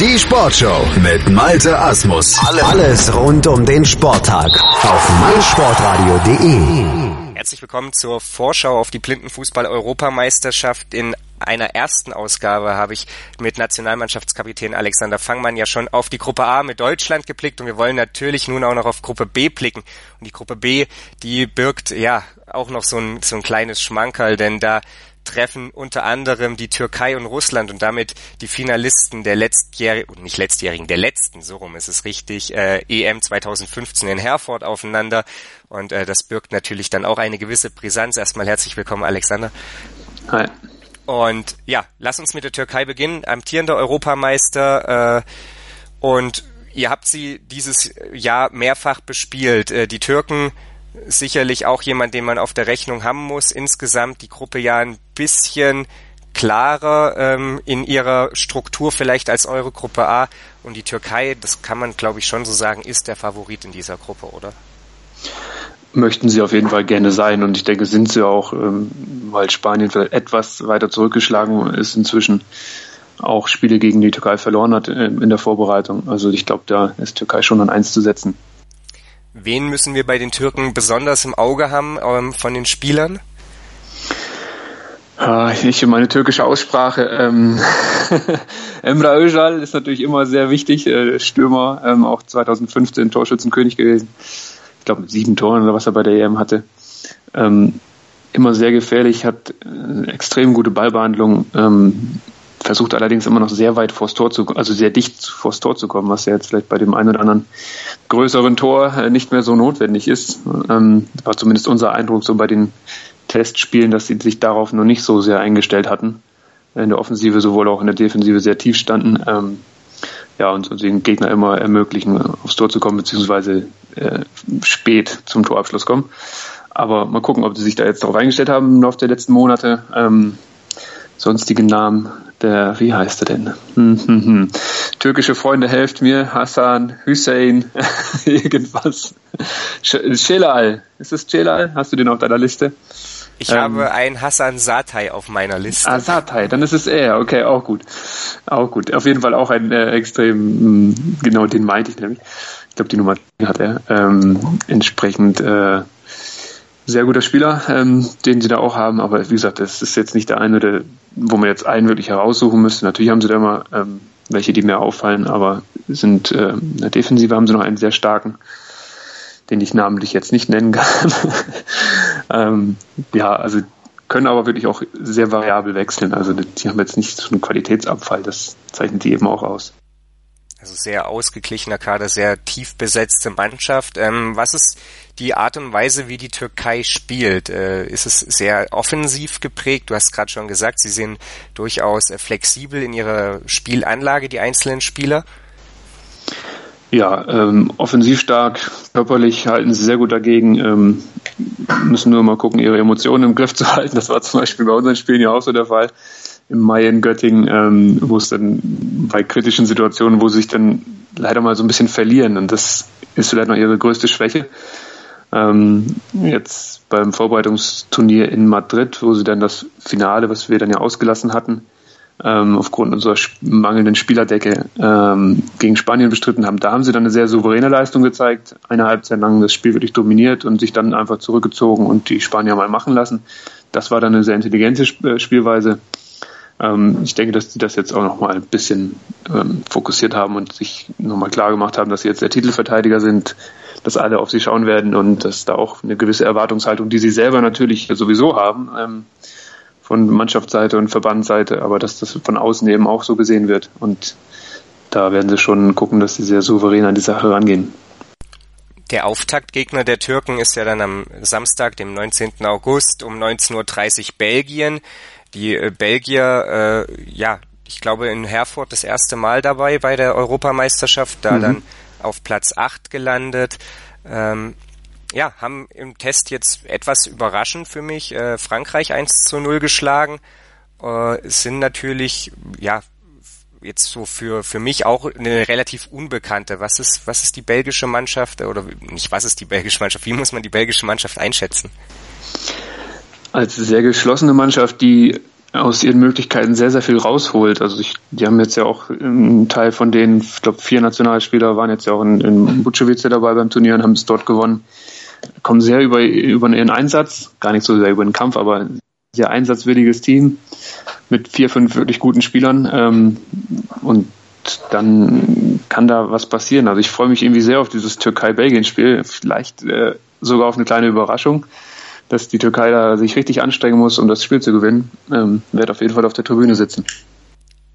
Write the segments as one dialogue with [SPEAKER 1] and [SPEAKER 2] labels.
[SPEAKER 1] Die Sportshow mit Malte Asmus. Alles rund um den Sporttag auf meinsportradio.de.
[SPEAKER 2] Herzlich willkommen zur Vorschau auf die Blindenfußball-Europameisterschaft. In einer ersten Ausgabe habe ich mit Nationalmannschaftskapitän Alexander Fangmann ja schon auf die Gruppe A mit Deutschland geblickt und wir wollen natürlich nun auch noch auf Gruppe B blicken. Und die Gruppe B, die birgt ja auch noch so ein, so ein kleines Schmankerl, denn da treffen unter anderem die Türkei und Russland und damit die Finalisten der letztjährigen, nicht letztjährigen, der letzten, so rum ist es richtig, äh, EM 2015 in Herford aufeinander. Und äh, das birgt natürlich dann auch eine gewisse Brisanz. Erstmal herzlich willkommen, Alexander.
[SPEAKER 3] Hi.
[SPEAKER 2] Und ja, lass uns mit der Türkei beginnen. Amtierender Europameister äh, und ihr habt sie dieses Jahr mehrfach bespielt. Äh, die Türken sicherlich auch jemand, den man auf der Rechnung haben muss. Insgesamt die Gruppe ja ein bisschen klarer ähm, in ihrer Struktur vielleicht als eure Gruppe A. Und die Türkei, das kann man glaube ich schon so sagen, ist der Favorit in dieser Gruppe, oder?
[SPEAKER 3] Möchten sie auf jeden Fall gerne sein und ich denke, sind sie auch, ähm, weil Spanien vielleicht etwas weiter zurückgeschlagen ist inzwischen auch Spiele gegen die Türkei verloren hat äh, in der Vorbereitung. Also ich glaube, da ist Türkei schon an eins zu setzen.
[SPEAKER 2] Wen müssen wir bei den Türken besonders im Auge haben ähm, von den Spielern?
[SPEAKER 3] Ich und meine türkische Aussprache. Ähm, Emre Özal ist natürlich immer sehr wichtig, äh, Stürmer, ähm, auch 2015 Torschützenkönig gewesen. Ich glaube mit sieben Toren oder was er bei der EM hatte. Ähm, immer sehr gefährlich, hat äh, extrem gute Ballbehandlung, ähm, versucht allerdings immer noch sehr weit vors Tor zu, also sehr dicht vors Tor zu kommen, was ja jetzt vielleicht bei dem einen oder anderen größeren Tor äh, nicht mehr so notwendig ist. Ähm, war zumindest unser Eindruck so bei den Testspielen, dass sie sich darauf noch nicht so sehr eingestellt hatten. In der Offensive sowohl auch in der Defensive sehr tief standen. Ähm, ja, und, und den Gegner immer ermöglichen, aufs Tor zu kommen, beziehungsweise äh, spät zum Torabschluss kommen. Aber mal gucken, ob sie sich da jetzt darauf eingestellt haben im Laufe der letzten Monate. Ähm, sonstige Namen der, wie heißt er denn? Hm, hm, hm. Türkische Freunde, helft mir. Hassan, Hussein, irgendwas. Celal. Ist es Celal? Hast du den auf deiner Liste?
[SPEAKER 2] Ich ähm, habe einen Hassan Satay auf meiner Liste.
[SPEAKER 3] Ah, Satay, dann ist es er. Okay, auch gut. Auch gut. Auf jeden Fall auch ein äh, extrem, hm, genau den meinte ich nämlich. Ich glaube, die Nummer hat er. Ähm, entsprechend äh, sehr guter Spieler, ähm, den sie da auch haben. Aber wie gesagt, das ist jetzt nicht der eine, der, wo man jetzt einen wirklich heraussuchen müsste. Natürlich haben sie da immer ähm, welche, die mir auffallen, aber sind äh, in der Defensive haben sie noch einen sehr starken, den ich namentlich jetzt nicht nennen kann. ähm, ja, also können aber wirklich auch sehr variabel wechseln. Also die haben jetzt nicht so einen Qualitätsabfall, das zeichnet die eben auch aus.
[SPEAKER 2] Also sehr ausgeglichener Kader, sehr tief besetzte Mannschaft. Ähm, was ist die Art und Weise, wie die Türkei spielt? Äh, ist es sehr offensiv geprägt? Du hast gerade schon gesagt, sie sind durchaus flexibel in ihrer Spielanlage, die einzelnen Spieler.
[SPEAKER 3] Ja, ähm, offensiv stark, körperlich halten sie sehr gut dagegen, ähm, müssen nur mal gucken, ihre Emotionen im Griff zu halten. Das war zum Beispiel bei unseren Spielen ja auch so der Fall im Mai in Göttingen, ähm, wo es dann bei kritischen Situationen, wo sie sich dann leider mal so ein bisschen verlieren. Und das ist vielleicht noch ihre größte Schwäche. Ähm, jetzt beim Vorbereitungsturnier in Madrid, wo sie dann das Finale, was wir dann ja ausgelassen hatten, ähm, aufgrund unserer mangelnden Spielerdecke ähm, gegen Spanien bestritten haben. Da haben sie dann eine sehr souveräne Leistung gezeigt, eine Halbzeit lang das Spiel wirklich dominiert und sich dann einfach zurückgezogen und die Spanier mal machen lassen. Das war dann eine sehr intelligente äh, Spielweise. Ähm, ich denke, dass sie das jetzt auch nochmal ein bisschen ähm, fokussiert haben und sich nochmal klar gemacht haben, dass sie jetzt der Titelverteidiger sind, dass alle auf sie schauen werden und dass da auch eine gewisse Erwartungshaltung, die sie selber natürlich sowieso haben, ähm, von Mannschaftsseite und Verbandsseite, aber dass das von außen eben auch so gesehen wird. Und da werden sie schon gucken, dass sie sehr souverän an die Sache rangehen.
[SPEAKER 2] Der Auftaktgegner der Türken ist ja dann am Samstag, dem 19. August um 19.30 Uhr Belgien die äh, Belgier, äh, ja, ich glaube in Herford das erste Mal dabei bei der Europameisterschaft, da mhm. dann auf Platz 8 gelandet. Ähm, ja, haben im Test jetzt etwas überraschend für mich äh, Frankreich 1 zu 0 geschlagen. Äh, sind natürlich, ja, jetzt so für, für mich auch eine relativ unbekannte. Was ist, was ist die belgische Mannschaft oder nicht was ist die belgische Mannschaft? Wie muss man die belgische Mannschaft einschätzen?
[SPEAKER 3] als sehr geschlossene Mannschaft, die aus ihren Möglichkeiten sehr, sehr viel rausholt. Also ich, die haben jetzt ja auch einen Teil von denen, ich glaube vier Nationalspieler waren jetzt ja auch in, in Bucevice dabei beim Turnier und haben es dort gewonnen. Kommen sehr über, über ihren Einsatz, gar nicht so sehr über den Kampf, aber ein sehr einsatzwilliges Team mit vier, fünf wirklich guten Spielern. Ähm, und dann kann da was passieren. Also ich freue mich irgendwie sehr auf dieses Türkei-Belgien-Spiel, vielleicht äh, sogar auf eine kleine Überraschung dass die Türkei da sich richtig anstrengen muss, um das Spiel zu gewinnen, ähm, wird auf jeden Fall auf der Tribüne sitzen.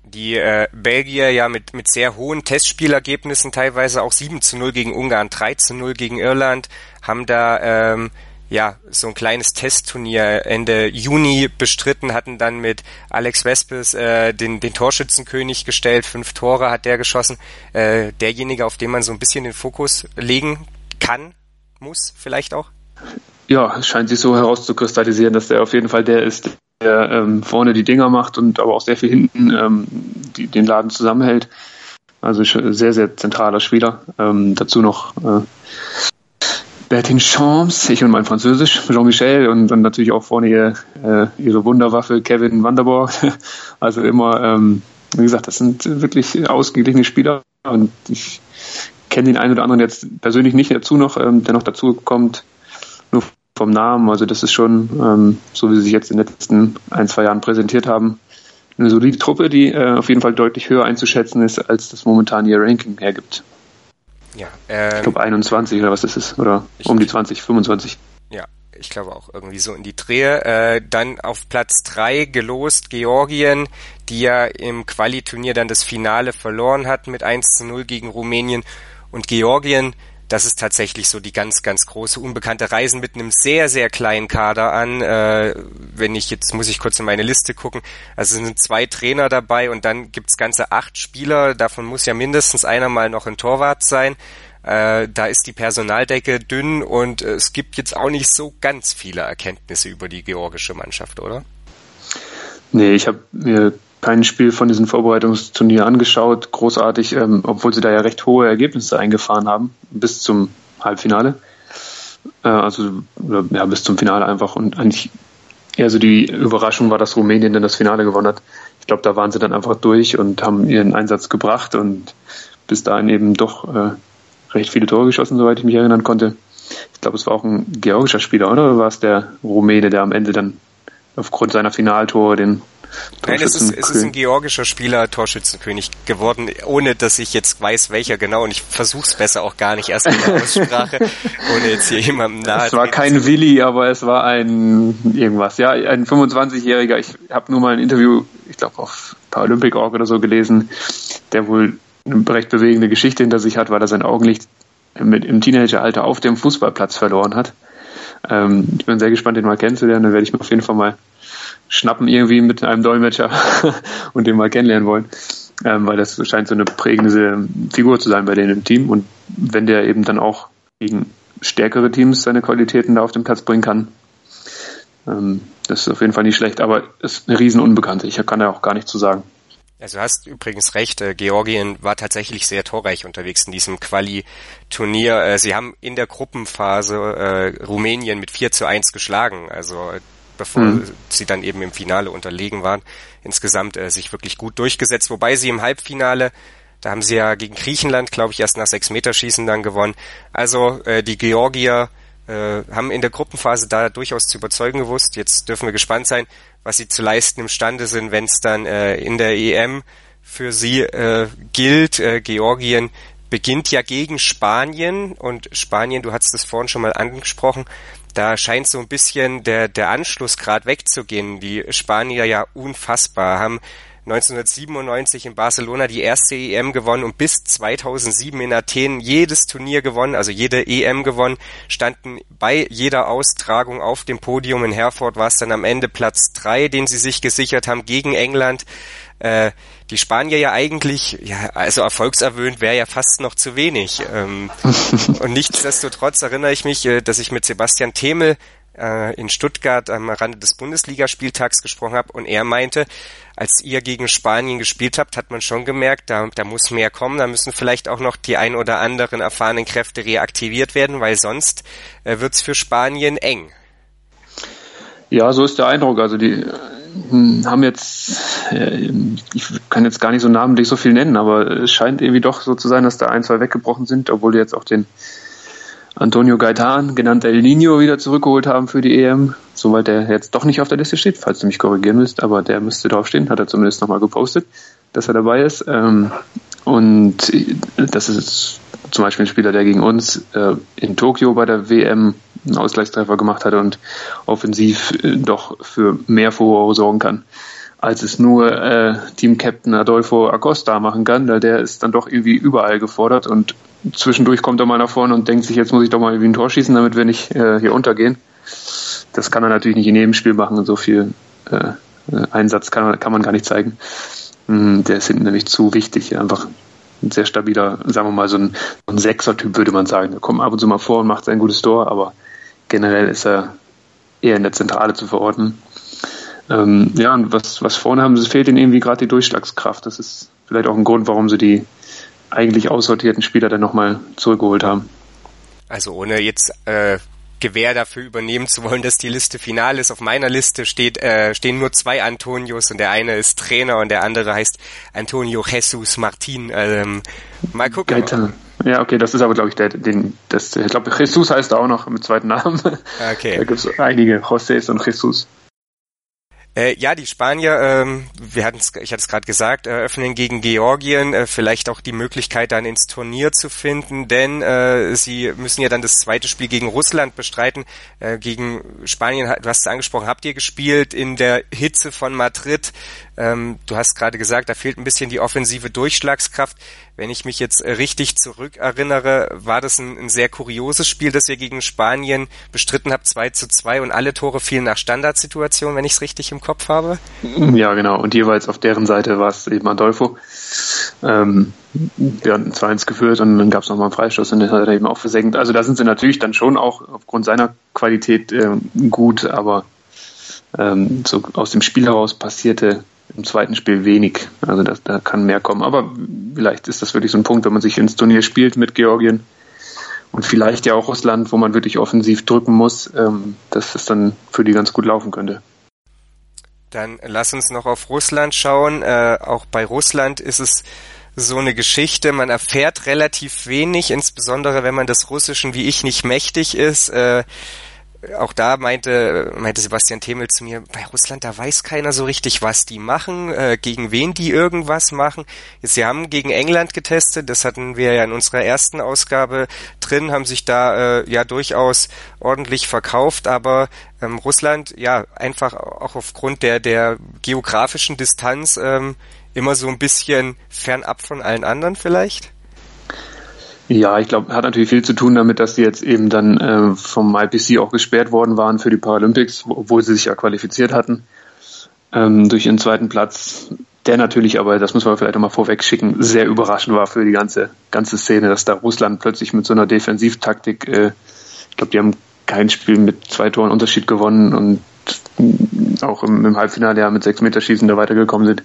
[SPEAKER 2] Die äh, Belgier ja mit, mit sehr hohen Testspielergebnissen, teilweise auch 7 zu 0 gegen Ungarn, 3 zu 0 gegen Irland, haben da ähm, ja so ein kleines Testturnier Ende Juni bestritten, hatten dann mit Alex Vespes äh, den, den Torschützenkönig gestellt, fünf Tore hat der geschossen. Äh, derjenige, auf den man so ein bisschen den Fokus legen kann, muss vielleicht auch
[SPEAKER 3] ja, scheint sich so herauszukristallisieren, dass der auf jeden Fall der ist, der ähm, vorne die Dinger macht und aber auch sehr viel hinten ähm, die, den Laden zusammenhält. Also sehr, sehr zentraler Spieler. Ähm, dazu noch äh, Bertin Champs, ich und mein Französisch, Jean-Michel und dann natürlich auch vorne ihr, äh, ihre Wunderwaffe Kevin Vanderborg. Also immer, ähm, wie gesagt, das sind wirklich ausgeglichene Spieler und ich kenne den einen oder anderen jetzt persönlich nicht dazu noch, ähm, der noch dazu kommt vom Namen. Also das ist schon, ähm, so wie sie sich jetzt in den letzten ein, zwei Jahren präsentiert haben, eine solide Truppe, die äh, auf jeden Fall deutlich höher einzuschätzen ist, als das momentan ihr Ranking hergibt. Ja, ähm, ich glaube 21 oder was das ist, oder um die 20, 25.
[SPEAKER 2] Ja, ich glaube auch irgendwie so in die Drehe. Äh, dann auf Platz 3 gelost Georgien, die ja im Qualiturnier dann das Finale verloren hat mit 1 zu 0 gegen Rumänien. Und Georgien das ist tatsächlich so die ganz, ganz große unbekannte Reisen mit einem sehr, sehr kleinen Kader an. Äh, wenn ich jetzt muss ich kurz in meine Liste gucken. Also es sind zwei Trainer dabei und dann gibt's ganze acht Spieler. Davon muss ja mindestens einer mal noch ein Torwart sein. Äh, da ist die Personaldecke dünn und äh, es gibt jetzt auch nicht so ganz viele Erkenntnisse über die georgische Mannschaft, oder?
[SPEAKER 3] Nee, ich habe mir kein Spiel von diesem Vorbereitungsturnier angeschaut, großartig, ähm, obwohl sie da ja recht hohe Ergebnisse eingefahren haben, bis zum Halbfinale. Äh, also ja, bis zum Finale einfach. Und eigentlich eher so die Überraschung war, dass Rumänien dann das Finale gewonnen hat. Ich glaube, da waren sie dann einfach durch und haben ihren Einsatz gebracht und bis dahin eben doch äh, recht viele Tore geschossen, soweit ich mich erinnern konnte. Ich glaube, es war auch ein georgischer Spieler, oder? Oder war es der Rumäne, der am Ende dann aufgrund seiner Finaltore den
[SPEAKER 2] Nein, es ist, es ist ein georgischer Spieler Torschützenkönig geworden, ohne dass ich jetzt weiß, welcher genau. Und ich versuch's besser auch gar nicht erst in der Aussprache, ohne jetzt hier jemandem nahe.
[SPEAKER 3] Es war kein Willi, aber es war ein irgendwas. Ja, ein 25-Jähriger. Ich habe nur mal ein Interview, ich glaube auf Paralympic.org oder so gelesen, der wohl eine recht bewegende Geschichte hinter sich hat, weil er sein Augenlicht mit, im Teenageralter auf dem Fußballplatz verloren hat. Ähm, ich bin sehr gespannt, den mal kennenzulernen. Da werde ich mir auf jeden Fall mal schnappen irgendwie mit einem Dolmetscher und den mal kennenlernen wollen. Ähm, weil das scheint so eine prägende Figur zu sein bei denen im Team. Und wenn der eben dann auch gegen stärkere Teams seine Qualitäten da auf den Platz bringen kann, ähm, das ist auf jeden Fall nicht schlecht. Aber ist eine Riesenunbekannte. Ich kann da auch gar nichts zu sagen.
[SPEAKER 2] Also du hast übrigens recht, äh, Georgien war tatsächlich sehr torreich unterwegs in diesem Quali-Turnier. Äh, sie haben in der Gruppenphase äh, Rumänien mit 4 zu 1 geschlagen. Also bevor mhm. sie dann eben im Finale unterlegen waren, insgesamt äh, sich wirklich gut durchgesetzt. Wobei sie im Halbfinale, da haben sie ja gegen Griechenland, glaube ich, erst nach sechs Meterschießen dann gewonnen. Also äh, die Georgier äh, haben in der Gruppenphase da durchaus zu überzeugen gewusst. Jetzt dürfen wir gespannt sein, was sie zu leisten imstande sind, wenn es dann äh, in der EM für sie äh, gilt. Äh, Georgien beginnt ja gegen Spanien und Spanien, du hast es vorhin schon mal angesprochen, da scheint so ein bisschen der, der Anschlussgrad wegzugehen. Die Spanier ja unfassbar haben 1997 in Barcelona die erste EM gewonnen und bis 2007 in Athen jedes Turnier gewonnen, also jede EM gewonnen, standen bei jeder Austragung auf dem Podium. In Herford war es dann am Ende Platz drei, den sie sich gesichert haben gegen England. Äh, die Spanier ja eigentlich, ja, also erfolgserwöhnt wäre ja fast noch zu wenig. Ähm, und nichtsdestotrotz erinnere ich mich, äh, dass ich mit Sebastian Themel äh, in Stuttgart am Rande des Bundesligaspieltags gesprochen habe und er meinte, als ihr gegen Spanien gespielt habt, hat man schon gemerkt, da, da muss mehr kommen, da müssen vielleicht auch noch die ein oder anderen erfahrenen Kräfte reaktiviert werden, weil sonst äh, wird's für Spanien eng.
[SPEAKER 3] Ja, so ist der Eindruck. Also die haben jetzt, äh, ich kann jetzt gar nicht so namentlich so viel nennen, aber es scheint irgendwie doch so zu sein, dass da ein, zwei weggebrochen sind, obwohl die jetzt auch den Antonio Gaitan, genannt El Nino, wieder zurückgeholt haben für die EM, soweit der jetzt doch nicht auf der Liste steht, falls du mich korrigieren willst, aber der müsste draufstehen, hat er zumindest nochmal gepostet, dass er dabei ist. Ähm, und das ist zum Beispiel ein Spieler, der gegen uns äh, in Tokio bei der WM einen Ausgleichstreffer gemacht hat und offensiv äh, doch für mehr Furore sorgen kann, als es nur äh, Team-Captain Adolfo Acosta machen kann, weil der ist dann doch irgendwie überall gefordert und zwischendurch kommt er mal nach vorne und denkt sich, jetzt muss ich doch mal irgendwie ein Tor schießen, damit wir nicht äh, hier untergehen. Das kann er natürlich nicht in jedem Spiel machen so viel äh, äh Einsatz kann, kann man gar nicht zeigen. Mm, der ist hinten nämlich zu wichtig, einfach ein sehr stabiler, sagen wir mal, so ein, ein Sechser-Typ, würde man sagen. Der kommt ab und zu mal vor und macht sein gutes Tor, aber generell ist er eher in der Zentrale zu verorten. Ähm, ja, und was, was vorne haben, es fehlt ihnen irgendwie gerade die Durchschlagskraft. Das ist vielleicht auch ein Grund, warum sie die eigentlich aussortierten Spieler dann nochmal zurückgeholt haben.
[SPEAKER 2] Also ohne jetzt äh, Gewähr dafür übernehmen zu wollen, dass die Liste final ist. Auf meiner Liste steht, äh, stehen nur zwei Antonios und der eine ist Trainer und der andere heißt Antonio Jesus Martin. Ähm, mal gucken.
[SPEAKER 3] Gaetan. Ja, okay, das ist aber, glaube ich, der, den, das, ich glaube, Jesus heißt auch noch mit zweiten Namen. Okay. Da gibt es einige Josés und Jesus.
[SPEAKER 2] Äh, ja, die Spanier, ähm, wir hatten's, ich hatte es gerade gesagt, eröffnen gegen Georgien äh, vielleicht auch die Möglichkeit, dann ins Turnier zu finden, denn äh, sie müssen ja dann das zweite Spiel gegen Russland bestreiten. Äh, gegen Spanien, du hast es angesprochen, habt ihr gespielt in der Hitze von Madrid. Ähm, du hast gerade gesagt, da fehlt ein bisschen die offensive Durchschlagskraft. Wenn ich mich jetzt richtig zurückerinnere, war das ein, ein sehr kurioses Spiel, das ihr gegen Spanien bestritten habt, 2 zu 2 und alle Tore fielen nach Standardsituationen, wenn ich es richtig im Kopf habe.
[SPEAKER 3] Ja, genau. Und jeweils auf deren Seite war es eben Adolfo. Ähm, wir hatten 2-1 geführt und dann gab es nochmal einen Freistoß und den hat er eben auch versenkt. Also da sind sie natürlich dann schon auch aufgrund seiner Qualität äh, gut, aber ähm, so aus dem Spiel heraus passierte im zweiten Spiel wenig. Also das, da kann mehr kommen. Aber vielleicht ist das wirklich so ein Punkt, wenn man sich ins Turnier spielt mit Georgien und vielleicht ja auch Russland, wo man wirklich offensiv drücken muss, ähm, dass es dann für die ganz gut laufen könnte.
[SPEAKER 2] Dann lass uns noch auf Russland schauen. Äh, auch bei Russland ist es so eine Geschichte. Man erfährt relativ wenig, insbesondere wenn man des Russischen wie ich nicht mächtig ist. Äh, auch da meinte, meinte Sebastian Themel zu mir, bei Russland, da weiß keiner so richtig, was die machen, äh, gegen wen die irgendwas machen. Sie haben gegen England getestet, das hatten wir ja in unserer ersten Ausgabe drin, haben sich da äh, ja durchaus ordentlich verkauft, aber ähm, Russland, ja, einfach auch aufgrund der, der geografischen Distanz ähm, immer so ein bisschen fernab von allen anderen vielleicht?
[SPEAKER 3] Ja, ich glaube, hat natürlich viel zu tun damit, dass sie jetzt eben dann äh, vom IPC auch gesperrt worden waren für die Paralympics, obwohl sie sich ja qualifiziert hatten ähm, durch ihren zweiten Platz. Der natürlich aber, das muss man vielleicht nochmal vorweg schicken, sehr überraschend war für die ganze ganze Szene, dass da Russland plötzlich mit so einer Defensivtaktik, äh, ich glaube, die haben kein Spiel mit zwei Toren Unterschied gewonnen und auch im, im Halbfinale ja mit sechs Meterschießen da weitergekommen sind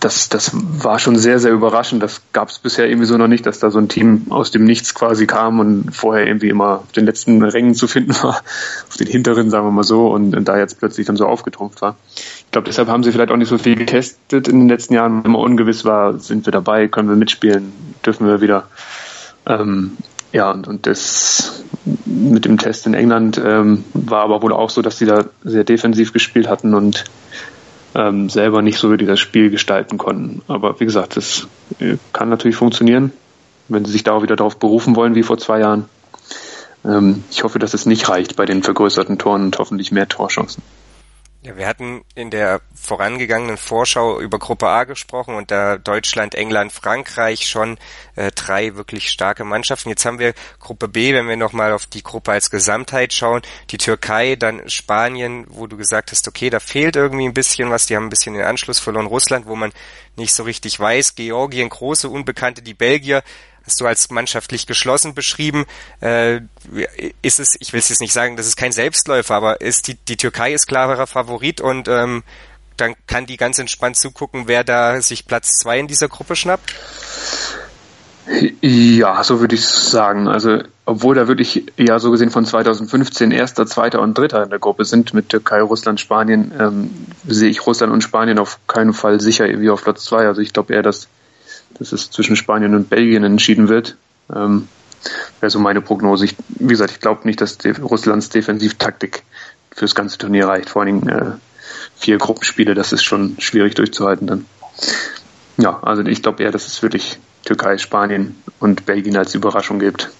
[SPEAKER 3] das, das war schon sehr, sehr überraschend. Das gab es bisher irgendwie so noch nicht, dass da so ein Team aus dem Nichts quasi kam und vorher irgendwie immer auf den letzten Rängen zu finden war, auf den hinteren, sagen wir mal so, und, und da jetzt plötzlich dann so aufgetrumpft war. Ich glaube, deshalb haben sie vielleicht auch nicht so viel getestet in den letzten Jahren. Wenn man ungewiss war, sind wir dabei, können wir mitspielen, dürfen wir wieder. Ähm, ja, und, und das mit dem Test in England ähm, war aber wohl auch so, dass sie da sehr defensiv gespielt hatten und ähm, selber nicht so wirklich das Spiel gestalten konnten. Aber wie gesagt, das äh, kann natürlich funktionieren, wenn sie sich da auch wieder darauf berufen wollen wie vor zwei Jahren. Ähm, ich hoffe, dass es nicht reicht bei den vergrößerten Toren und hoffentlich mehr Torchancen.
[SPEAKER 2] Ja, wir hatten in der vorangegangenen Vorschau über Gruppe A gesprochen und da Deutschland, England, Frankreich schon äh, drei wirklich starke Mannschaften. Jetzt haben wir Gruppe B, wenn wir nochmal auf die Gruppe als Gesamtheit schauen, die Türkei, dann Spanien, wo du gesagt hast, okay, da fehlt irgendwie ein bisschen was, die haben ein bisschen den Anschluss verloren, Russland, wo man nicht so richtig weiß, Georgien, große Unbekannte, die Belgier, du als mannschaftlich geschlossen beschrieben. Äh, ist es, ich will es jetzt nicht sagen, das ist kein Selbstläufer, aber ist die, die Türkei ist klarer Favorit und ähm, dann kann die ganz entspannt zugucken, wer da sich Platz zwei in dieser Gruppe schnappt?
[SPEAKER 3] Ja, so würde ich sagen. Also, obwohl da wirklich ja so gesehen von 2015 erster, zweiter und dritter in der Gruppe sind mit Türkei, Russland, Spanien, ähm, sehe ich Russland und Spanien auf keinen Fall sicher wie auf Platz zwei. Also ich glaube eher, dass, dass es zwischen Spanien und Belgien entschieden wird. Ähm, Wäre so meine Prognose. Ich, wie gesagt, ich glaube nicht, dass die, Russlands Defensivtaktik fürs ganze Turnier reicht. Vor allen Dingen äh, vier Gruppenspiele, das ist schon schwierig durchzuhalten dann. Ja, also ich glaube eher, dass es wirklich Türkei, Spanien und Belgien als Überraschung gibt.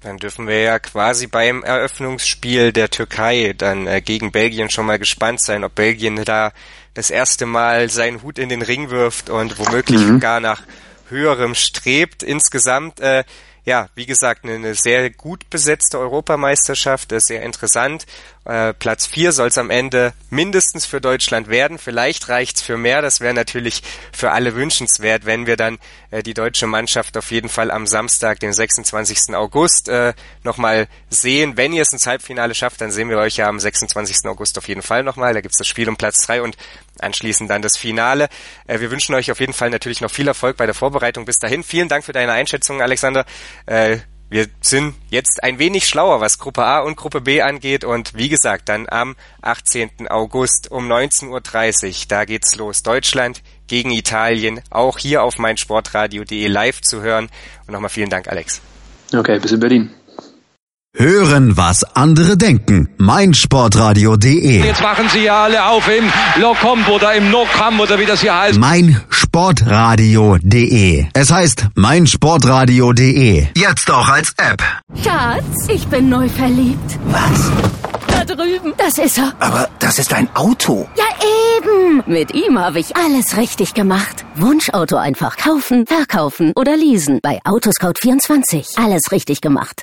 [SPEAKER 2] Dann dürfen wir ja quasi beim Eröffnungsspiel der Türkei dann äh, gegen Belgien schon mal gespannt sein, ob Belgien da das erste Mal seinen Hut in den Ring wirft und womöglich mhm. gar nach höherem strebt. Insgesamt äh, ja, wie gesagt, eine, sehr gut besetzte Europameisterschaft, ist sehr interessant. Äh, Platz vier soll es am Ende mindestens für Deutschland werden. Vielleicht reicht's für mehr. Das wäre natürlich für alle wünschenswert, wenn wir dann äh, die deutsche Mannschaft auf jeden Fall am Samstag, den 26. August, äh, nochmal sehen. Wenn ihr es ins Halbfinale schafft, dann sehen wir euch ja am 26. August auf jeden Fall nochmal. Da gibt's das Spiel um Platz drei und anschließend dann das Finale. Äh, wir wünschen euch auf jeden Fall natürlich noch viel Erfolg bei der Vorbereitung bis dahin. Vielen Dank für deine Einschätzung, Alexander. Äh, wir sind jetzt ein wenig schlauer, was Gruppe A und Gruppe B angeht und wie gesagt, dann am 18. August um 19.30 Uhr, da geht's los. Deutschland gegen Italien, auch hier auf meinsportradio.de live zu hören. Und nochmal vielen Dank, Alex.
[SPEAKER 3] Okay, bis in Berlin.
[SPEAKER 1] Hören, was andere denken. meinsportradio.de
[SPEAKER 4] Jetzt machen sie ja alle auf im Lokomp oder im Nokam oder wie das hier heißt.
[SPEAKER 1] meinsportradio.de Es heißt meinsportradio.de. Jetzt auch als App.
[SPEAKER 5] Schatz, ich bin neu verliebt.
[SPEAKER 6] Was?
[SPEAKER 5] Da drüben. Das ist er.
[SPEAKER 6] Aber das ist ein Auto.
[SPEAKER 5] Ja, eben. Mit ihm habe ich alles richtig gemacht. Wunschauto einfach kaufen, verkaufen oder leasen. Bei Autoscout24. Alles richtig gemacht.